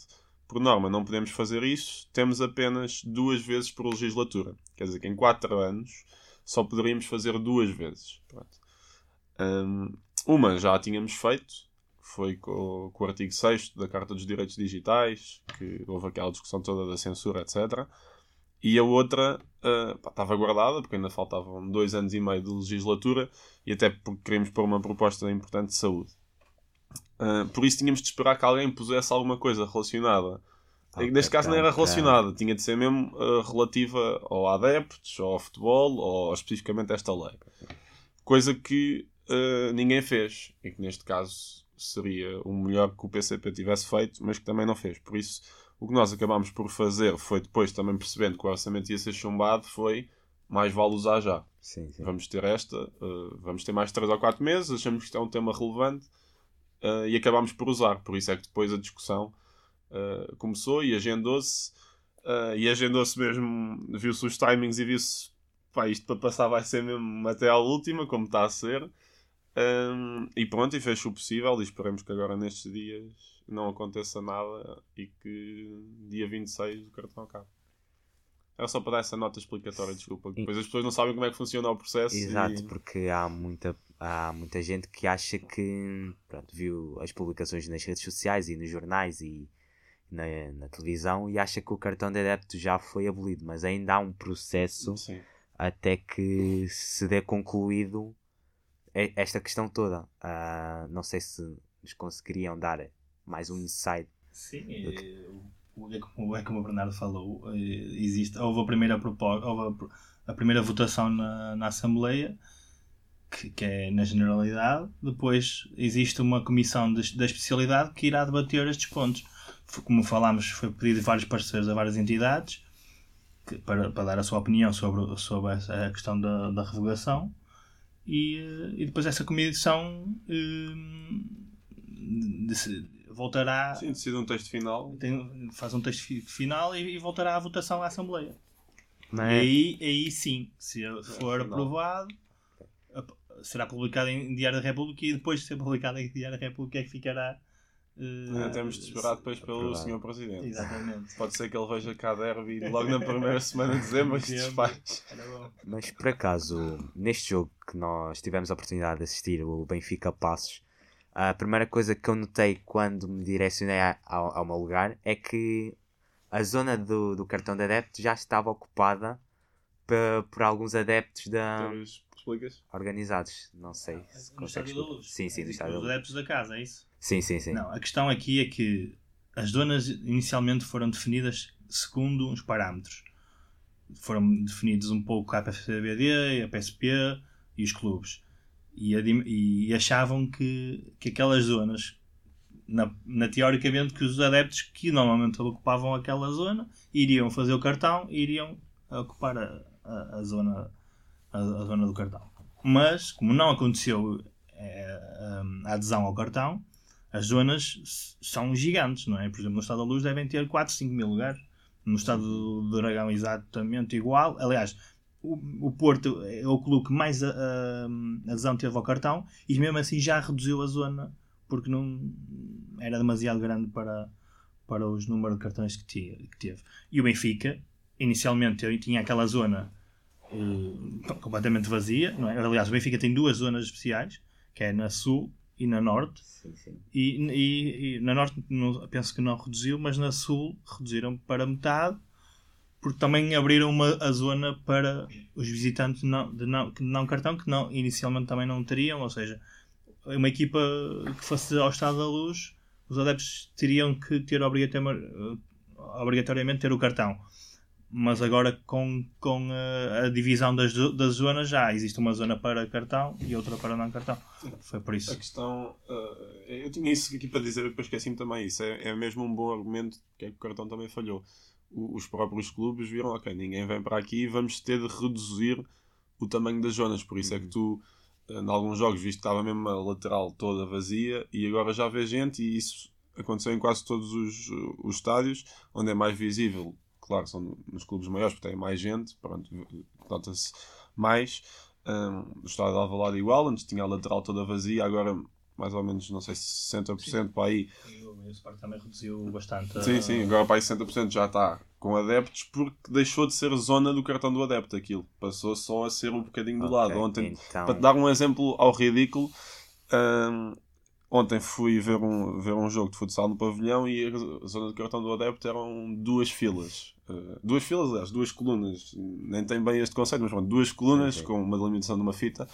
por norma não podemos fazer isso. Temos apenas duas vezes por legislatura. Quer dizer que em 4 anos só poderíamos fazer duas vezes. Um, uma já a tínhamos feito, foi com, com o artigo 6 da Carta dos Direitos Digitais, que houve aquela discussão toda da censura, etc. E a outra uh, pá, estava guardada, porque ainda faltavam dois anos e meio de legislatura, e até porque queríamos pôr uma proposta importante de saúde. Uh, por isso tínhamos de esperar que alguém pusesse alguma coisa relacionada. Ok, Neste caso não era relacionada, tinha de ser mesmo uh, relativa ao adeptos, ou ao futebol, ou especificamente a esta lei. Coisa que ninguém fez, e que neste caso seria o melhor que o PCP tivesse feito, mas que também não fez. Por isso, o que nós acabámos por fazer foi depois também percebendo que o orçamento ia ser chumbado, foi mais vale usar já. Sim, sim. Vamos ter esta, uh, vamos ter mais 3 ou 4 meses, achamos que isto é um tema relevante uh, e acabámos por usar. Por isso é que depois a discussão uh, começou e agendou-se. e agendou-se mesmo, viu-se os timings e viu-se pá, isto para passar vai ser mesmo até à última, como está a ser. Um, e pronto, e fez o possível. E esperemos que agora nestes dias não aconteça nada e que dia 26 o cartão acabe. Era só para dar essa nota explicatória, desculpa. que Depois as pessoas não sabem como é que funciona o processo. Exato, e... porque há muita, há muita gente que acha que pronto, viu as publicações nas redes sociais e nos jornais e na, na televisão e acha que o cartão de adepto já foi abolido, mas ainda há um processo Sim. até que se dê concluído e- esta questão toda. Ah, não sei se nos conseguiriam dar mais um insight. Sim, eh, o- é como, é como o Bernardo falou, eh, existe, houve a primeira houve a a, primeira votação na, na Assembleia, que, que é na generalidade, depois existe uma comissão de- da especialidade que irá debater estes pontos. Como falámos, foi pedido vários parceiros a várias entidades que- para, para dar a sua opinião sobre, sobre essa, a questão da, da revogação e, eh, e depois essa comissão eh, voltará Sim, decide um texto final. tem- faz um texto fi- final e, e voltará à votação à Assembleia. E Mas, aí, aí sim, se for final. aprovado, ap- será publicado em Diário da República e depois de ser publicado em Diário da República é que ficará. Ainda temos de esperar depois pelo aprovado. Sr. Presidente. Exatamente. Pode ser que ele veja cá derby e logo na primeira semana de dezembro. Era bom. mas por acaso, neste jogo que nós tivemos a oportunidade de assistir, o Benfica Passos, a primeira coisa que eu notei quando me direcionei a- ao, ao meu lugar é que a zona do, do cartão de adepto já estava ocupada por alguns adeptos da explicas? organizados. Não sei Ah, se no Estádio da Luz. Sim, sim, do É, estádio da Os adeptos da casa, é isso? Sim, sim, sim. Não, a questão aqui é que as zonas inicialmente foram definidas segundo uns parâmetros. Foram definidos um pouco a PSBD, a PSP e os clubes. E, e achavam que, que aquelas zonas, na, na- teoricamente, que os adeptos que normalmente ocupavam aquela zona iriam fazer o cartão e iriam ocupar a, a, a zona, a, a zona do cartão. Mas, como não aconteceu eh, a adesão ao cartão, as zonas são gigantes, não é? Por exemplo, no Estado da Luz devem ter 4, 5 mil lugares. No Estado do Dragão, exatamente igual. Aliás, o, o Porto é o clube que mais a, a- adesão teve ao cartão e mesmo assim já reduziu a zona porque não era demasiado grande para, para os números de cartões que, tinha, que teve. E o Benfica, inicialmente, tinha aquela zona eh, completamente vazia, não é? Aliás, o Benfica tem duas zonas especiais, que é na Sul e na Norte. Sim, sim. E, e- e na Norte não- penso que não reduziu, mas na Sul reduziram para metade, porque também abriram uma, a zona para os visitantes não, de não, que não cartão, que não, inicialmente também não teriam, ou seja, uma equipa que fosse ao Estado da Luz, os adeptos teriam que ter obrigatoriamente, obrigatoriamente ter o cartão. Mas agora com, com a, a divisão das, das zonas já existe uma zona para cartão e outra para não cartão. Foi por A isso. questão. eh, eu tinha isso aqui para dizer, depois esqueci-me também isso. É, é mesmo um bom argumento que é que o cartão também falhou. O- os próprios clubes viram, ok, ninguém vem para aqui, vamos ter de reduzir o tamanho das zonas. Por isso é que tu, eh, em alguns jogos, viste que estava mesmo a lateral toda vazia e agora já vê gente e isso aconteceu em quase todos os, os estádios, onde é mais visível. Claro, são nos clubes maiores porque tem mais gente, pronto, nota-se mais. Um, o estádio de Alvalade igual, antes tinha a lateral toda vazia, agora mais ou menos, não sei se 60% para aí. E o Sport também reduziu bastante. a- Sim, sim, agora para aí 60% já está com adeptos porque deixou de ser zona do cartão do adepto aquilo. Passou só a ser um bocadinho do Ok, lado. Ontem, então- para te dar um exemplo ao ridículo, hum, ontem fui ver um, ver um jogo de futsal no pavilhão e a zona do cartão do adepto eram duas filas. Uh, duas filas, aliás, duas colunas. Nem tem bem este conceito, mas pronto, duas colunas Ok. com uma delimitação de uma fita.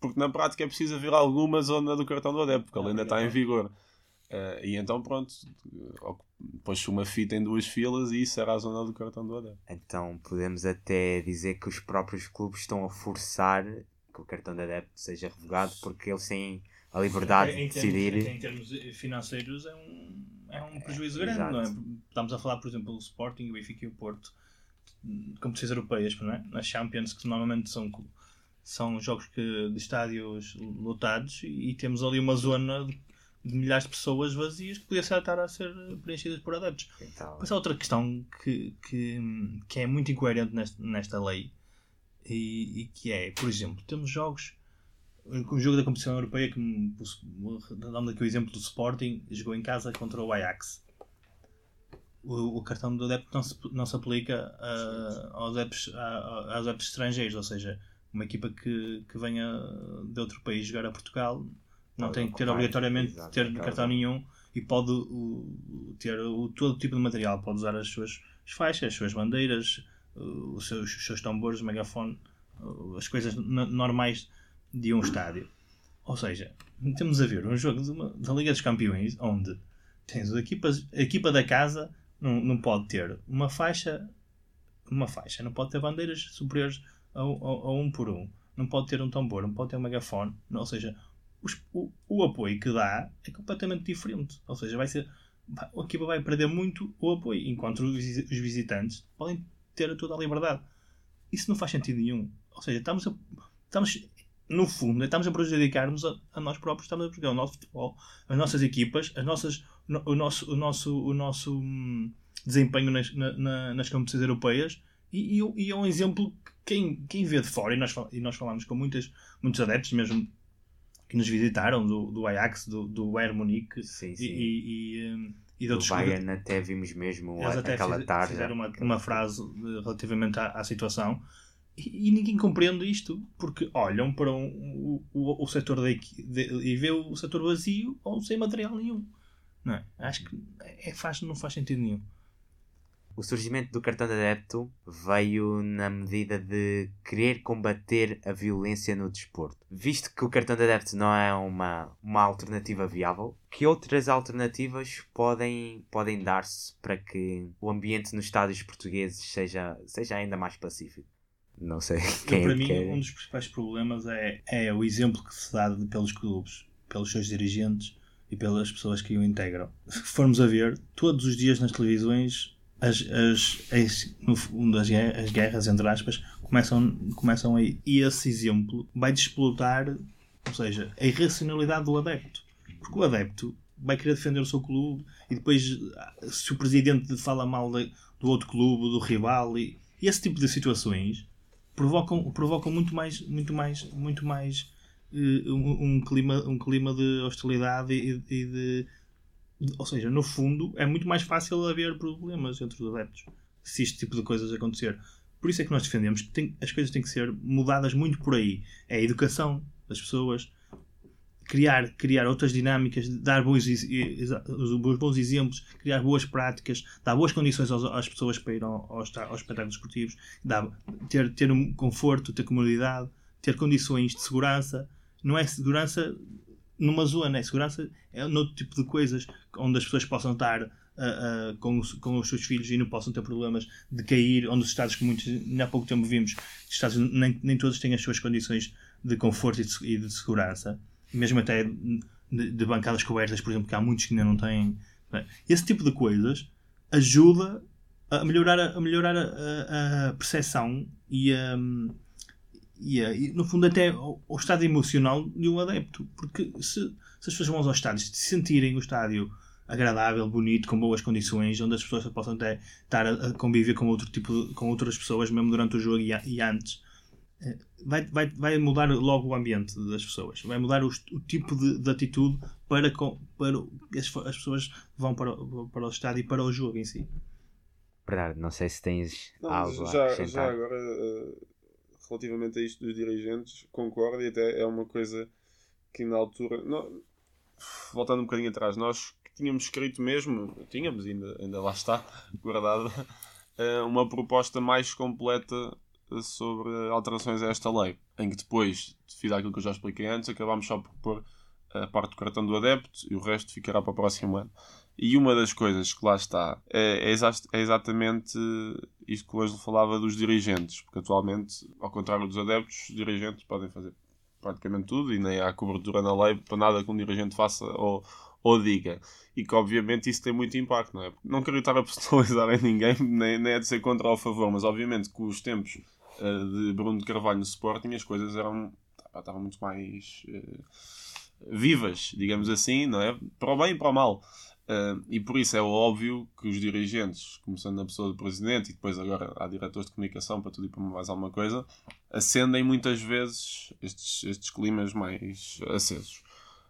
Porque na prática é preciso haver alguma zona do cartão do adepto, porque ele ainda está em vigor. Uh, e então, pronto, pôs uma fita em duas filas e isso era a zona do cartão do adepto. Então podemos até dizer que os próprios clubes estão a forçar que o cartão de adepto seja revogado porque eles têm a liberdade Em de termos- decidir. Em termos financeiros é um, é um prejuízo grande, exato. não é? Estamos a falar, por exemplo, do Sporting, o Benfica e o Porto, de competições europeias, não é? Nas Champions, que normalmente são, são jogos que, de estádios lotados e temos ali uma zona de, de milhares de pessoas vazias que podia estar a ser preenchidas por adeptos. Então, Mas há outra questão que, que, que é muito incoerente nesta, nesta lei e, e que é, por exemplo, temos jogos o jogo da competição europeia que damos aqui o exemplo do Sporting jogou em casa contra o Ajax. O, o cartão do adepto não se, não se aplica a- aos, adeptos, a- aos adeptos estrangeiros ou seja, uma equipa que, que venha de outro país jogar a Portugal não tem que ter obrigatoriamente ter cartão nenhum e pode o- ter o, todo tipo de material. Pode usar as suas as faixas, as suas bandeiras os seus, os seus tambores, o megafone as coisas normais de um estádio. Ou seja, temos a ver um jogo uma- da Liga dos Campeões onde tens as equipas, a equipa da casa não, não pode ter uma faixa uma faixa, não pode ter bandeiras superiores a, a- a um por um. Não pode ter um tambor, não pode ter um megafone. Ou seja, os- o, o apoio que dá é completamente diferente. Ou seja, vai ser a equipa vai perder muito o apoio enquanto os visitantes podem ter toda a liberdade. Isso não faz sentido nenhum. Ou seja, estamos a, estamos no fundo, estamos a prejudicar-nos a, a nós próprios, estamos a prejudicar o nosso futebol, as nossas equipas, as nossas, no- o nosso, o nosso, o nosso hum, desempenho nas, na- na- nas competições europeias e, e, e é um exemplo que quem, quem vê de fora, e nós, e nós falamos com muitas, muitos adeptos mesmo que nos visitaram, do, do Ajax, do, do Bayern Munique sim, e, sim. e, e, hum, e Do Bayern até vimos mesmo eles até aquela fiz- tarde. fizeram uma, uma frase eh, relativamente à, à situação e, ninguém compreende isto porque olham para um, o, o, setor equi- de- e vê o setor vazio ou sem material nenhum. Não é? Acho que é, faz, não faz sentido nenhum. O surgimento do cartão de adepto veio na medida de querer combater a violência no desporto. Visto que o cartão de adepto não é uma, uma alternativa viável, que outras alternativas podem, podem dar-se para que o ambiente nos estádios portugueses seja, seja ainda mais pacífico? Não sei (laughs) quem Eu, para é mim, que quer- um dos principais problemas é, é o exemplo que se dá pelos clubes, pelos seus dirigentes e pelas pessoas que o integram. Se formos a ver, todos os dias nas televisões, as, as, as, no fundo, as, as guerras, entre aspas, começam, começam aí. E esse exemplo vai desplotar, ou seja, a irracionalidade do adepto. Porque o adepto vai querer defender o seu clube e depois, se o presidente fala mal de- do outro clube, do rival, e, e esse tipo de situações provocam, provocam muito mais, muito mais, muito mais eh, um, um clima, um clima de hostilidade e, e de, de- Ou seja, no fundo, é muito mais fácil haver problemas entre os adeptos se este tipo de coisas acontecer. Por isso é que nós defendemos que tem- as coisas têm que ser mudadas muito por aí. É a educação das pessoas, criar, criar outras dinâmicas, dar bons, bons exemplos, criar boas práticas, dar boas condições aos- às pessoas para ir ao- aos, aos espetáculos esportivos, dar, ter, ter um conforto, ter comodidade, ter condições de segurança. Não é segurança numa zona, é segurança é noutro tipo de coisas onde as pessoas possam estar ah, ah, com, os, com os seus filhos e não possam ter problemas de cair, onde os Estados que muitos, há pouco tempo vimos, os Estados nem, nem todos têm as suas condições de conforto e de, e de segurança, mesmo até de, de bancadas cobertas, por exemplo, que há muitos que ainda não têm. Esse tipo de coisas ajuda a melhorar a, melhorar a, a- percepção e a, e, a- e, no fundo até o, o estado emocional de um adepto porque se, se as pessoas vão aos estádios se sentirem o estádio agradável, bonito, com boas condições, onde as pessoas possam até estar a, conviver com outro tipo de- com outras pessoas mesmo durante o jogo e, a- e antes vai, vai, vai mudar logo o ambiente das pessoas vai mudar o, o tipo de, de atitude para, com, para as, as pessoas vão para, o- para o estádio e para o jogo em si Bernardo, não sei se tens Não, algo a já, acrescentar. já agora, eh, relativamente a isto dos dirigentes, concordo e até é uma coisa que na altura. não- voltando um bocadinho atrás, nós que tínhamos escrito mesmo, tínhamos, ainda, ainda lá está, (laughs) guardada, eh, uma proposta mais completa sobre alterações a esta lei, em que depois, devido àquilo que eu já expliquei antes, acabámos só por pôr a parte do cartão do adepto e o resto ficará para o próximo ano. E uma das coisas que lá está é, é é exatamente isto que o Ângelo falava dos dirigentes, porque atualmente, ao contrário dos adeptos, os dirigentes podem fazer praticamente tudo e nem há cobertura na lei para nada que um dirigente faça ou, ou diga. E que obviamente isso tem muito impacto, não é? Não quero estar a personalizar (laughs) em ninguém, nem, nem é de ser contra ou a favor, mas obviamente que os tempos eh, de Bruno de Carvalho no Sporting as coisas eram estavam muito mais eh, vivas, digamos assim, não é? Para o bem e para o mal. Uh, e por isso é óbvio que os dirigentes, começando na pessoa do presidente e depois agora há diretores de comunicação para tudo e para mais alguma coisa, acendem muitas vezes estes, estes climas mais acesos.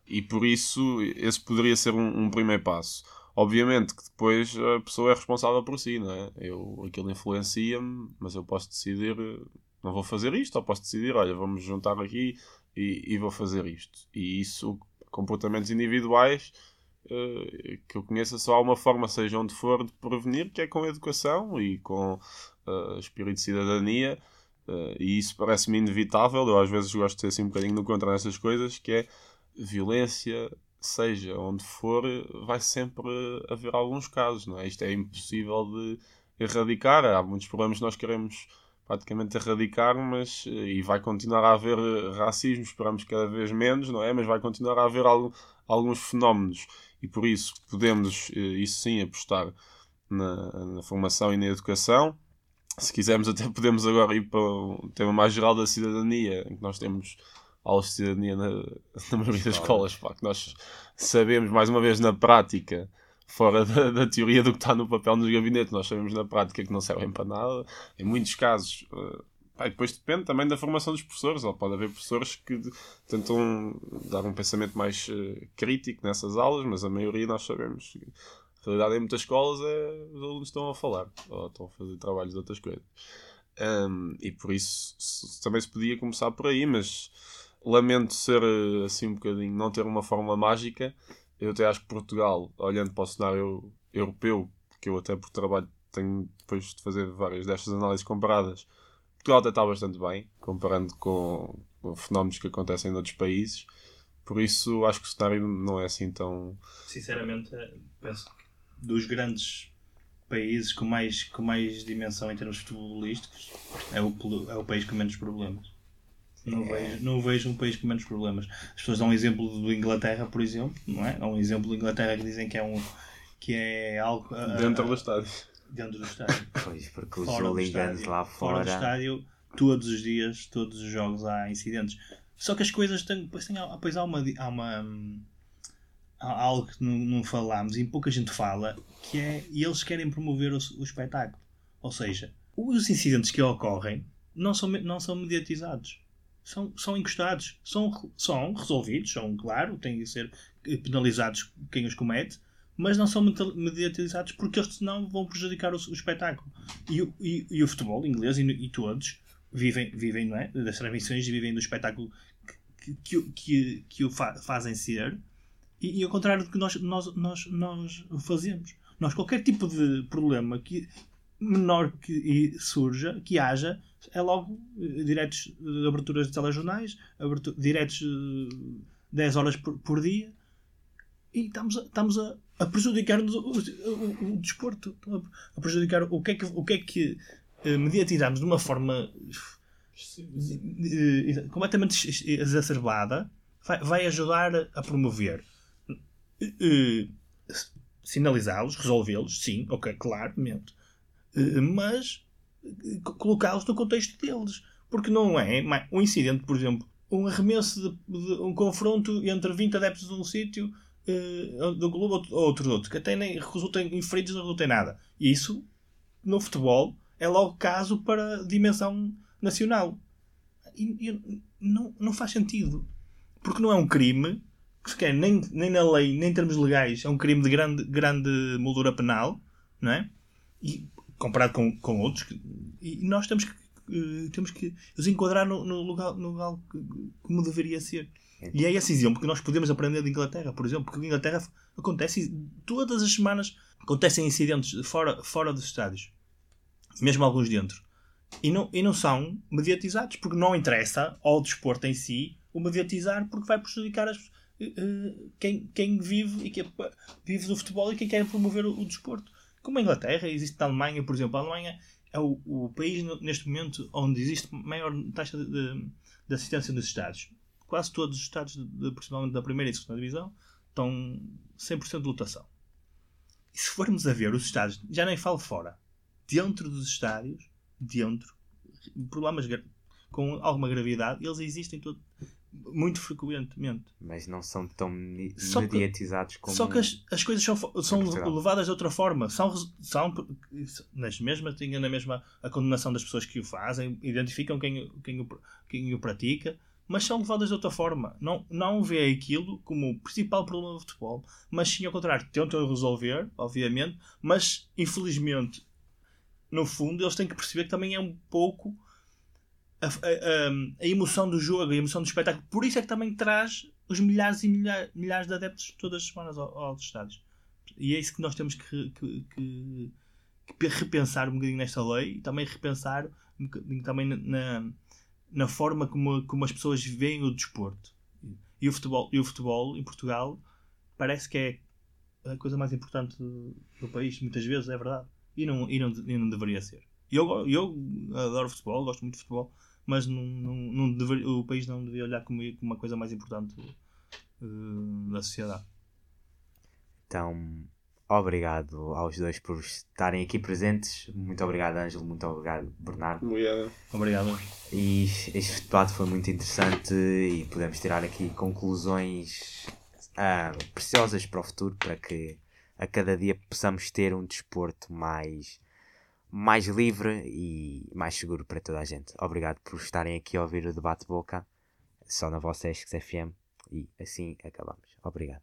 E por isso esse poderia ser um, um primeiro passo. Obviamente que depois a pessoa é responsável por si, não é? Eu, aquilo influencia-me, mas eu posso decidir, não vou fazer isto, ou posso decidir, olha, vamos juntar aqui e, e vou fazer isto. E isso, comportamentos individuais, eh, que eu conheça só há uma forma, seja onde for, de prevenir, que é com a educação e com eh, espírito de cidadania. eh, e isso parece-me inevitável. Eu às vezes gosto de ser assim um bocadinho no contra nessas coisas, que é violência, seja onde for, vai sempre haver alguns casos, não é? Isto é impossível de erradicar. Há muitos problemas que nós queremos praticamente erradicar, mas eh, e vai continuar a haver eh, racismo, esperamos cada vez menos, não é? Mas vai continuar a haver algo, alguns fenómenos e por isso podemos, eh, isso sim, apostar na, na formação e na educação. Se quisermos, até podemos agora ir para o tema mais geral da cidadania, em que nós temos aulas de cidadania na, (laughs) na maioria das escolas, pá, que nós sabemos, mais uma vez, na prática, fora da, da teoria do que está no papel nos gabinetes, nós sabemos na prática que não servem para nada. Em muitos casos, eh, pá, depois depende também da formação dos professores, ou pode haver professores que tentam dar um pensamento mais eh, crítico nessas aulas, mas a maioria nós sabemos que a realidade em muitas escolas é os alunos estão a falar, ou estão a fazer trabalhos de outras coisas. Um, e por isso se- também se podia começar por aí, mas lamento ser eh, assim um bocadinho, não ter uma fórmula mágica. Eu até acho que Portugal, olhando para o cenário europeu, porque eu até por trabalho tenho depois de fazer várias destas análises comparadas, Portugal até está bastante bem, comparando com, com fenómenos que acontecem noutros países. Por isso, acho que o cenário não é assim tão. Sinceramente, eh, penso que dos grandes países com mais, com mais dimensão em termos futebolísticos, é o, é o país com menos problemas. Não, vejo, não vejo um país com menos problemas. As pessoas dão um exemplo do Inglaterra, por exemplo, não é? Há um exemplo do Inglaterra que dizem que é, um, que é algo ah, dentro do estádio. dentro do estádio. (laughs) Pois, porque os Fora do hooligans estádio. lá Fora do fora. estádio, todos os dias, todos os jogos há incidentes. Só que as coisas têm. Depois, tem, depois há uma. Há uma há algo que não, não falámos e pouca gente fala, que é. E eles querem promover o, o espetáculo. Ou seja, os incidentes que ocorrem não são, não são mediatizados. São, são encostados. São, são resolvidos, são, claro, têm de ser eh, penalizados quem os comete, mas não são mediatizados porque eles senão vão prejudicar o, o espetáculo. E, e, e o futebol inglês e, e todos vivem, vivem não é? das transmissões e vivem do espetáculo que, que, que, que o fa- fazem ser e, e ao contrário do que nós, nós, nós, nós fazemos. Nós, qualquer tipo de problema que menor que surja, que haja, é logo eh, diretos de aberturas de telejornais, abertu- diretos eh, 10 horas por, por dia. E estamos a, estamos a, a prejudicar-nos o, o, o- o desporto, a, a prejudicar o que é que, o que, é que eh, mediatizamos de uma forma eh, completamente ex- exacerbada vai, vai ajudar a promover eh, eh, sinalizá-los, resolvê-los, sim, ok, claramente, Eh, mas eh, colocá-los no contexto deles. Porque não é um incidente, por exemplo, um arremesso, de, de- um confronto entre 20 adeptos de um sítio eh, do clube outro, outro outro, que até nem resultem em feridos, não resulta em nada. E isso, no futebol, é logo caso para dimensão nacional. E, e não, não faz sentido. Porque não é um crime, que sequer nem, nem na lei, nem em termos legais, é um crime de grande, grande moldura penal, não é? E comparado com, com outros, que- e nós temos que, eh, temos que os enquadrar no, no lugar, no lugar que- como deveria ser. E é esse exemplo que nós podemos aprender de Inglaterra, por exemplo, porque em Inglaterra acontece todas as semanas acontecem incidentes fora, fora dos estádios, mesmo alguns dentro, e não, e não são mediatizados porque não interessa ao desporto em si o mediatizar porque vai prejudicar as, eh, eh, quem, quem vive e que vive do futebol e quem quer promover o, o desporto. Como a Inglaterra, existe na Alemanha, por exemplo, a Alemanha é o, o país neste momento onde existe maior taxa de, de- assistência dos estádios. Quase todos os estádios, de, principalmente da primeira e segunda divisão, estão 100% de lotação. E se formos a ver os estádios, já nem falo fora, dentro dos estádios, dentro, problemas com alguma gravidade, eles existem todo, muito frequentemente. Mas não são tão Só que- mediatizados como. Só que as, as coisas são, são levadas de outra forma. São, são nas mesmas, têm na mesma a condenação das pessoas que o fazem, identificam quem, o- quem, o, quem o pratica, mas são levadas de outra forma. Não, não vê aquilo como o principal problema do futebol, mas sim ao contrário, tentam resolver, obviamente, mas infelizmente, no fundo, eles têm que perceber que também é um pouco a, a- a- emoção do jogo, a emoção do espetáculo. Por isso é que também traz os milhares e milhares, milhares de adeptos todas as semanas ao- aos estádios. E é isso que nós temos que, que- que- que repensar um bocadinho nesta lei e também repensar um bocadinho também na, na, forma como, como as pessoas veem o desporto. E o futebol, e o futebol em Portugal parece que é a coisa mais importante do, do país, muitas vezes, é verdade. E não, e não, e não deveria ser. Eu, eu adoro futebol, gosto muito de futebol, mas não, não, não o país não devia olhar como, uma coisa mais importante eh, da sociedade. Então, obrigado aos dois por estarem aqui presentes. Muito obrigado, Ângelo. Muito obrigado, Bernardo. Mulher. Obrigado. E este debate foi muito interessante e podemos tirar aqui conclusões ah, preciosas para o futuro para que a cada dia possamos ter um desporto mais, mais livre e mais seguro para toda a gente. Obrigado por estarem aqui a ouvir o debate boca só na vossa Esques FM e assim acabamos. Obrigado.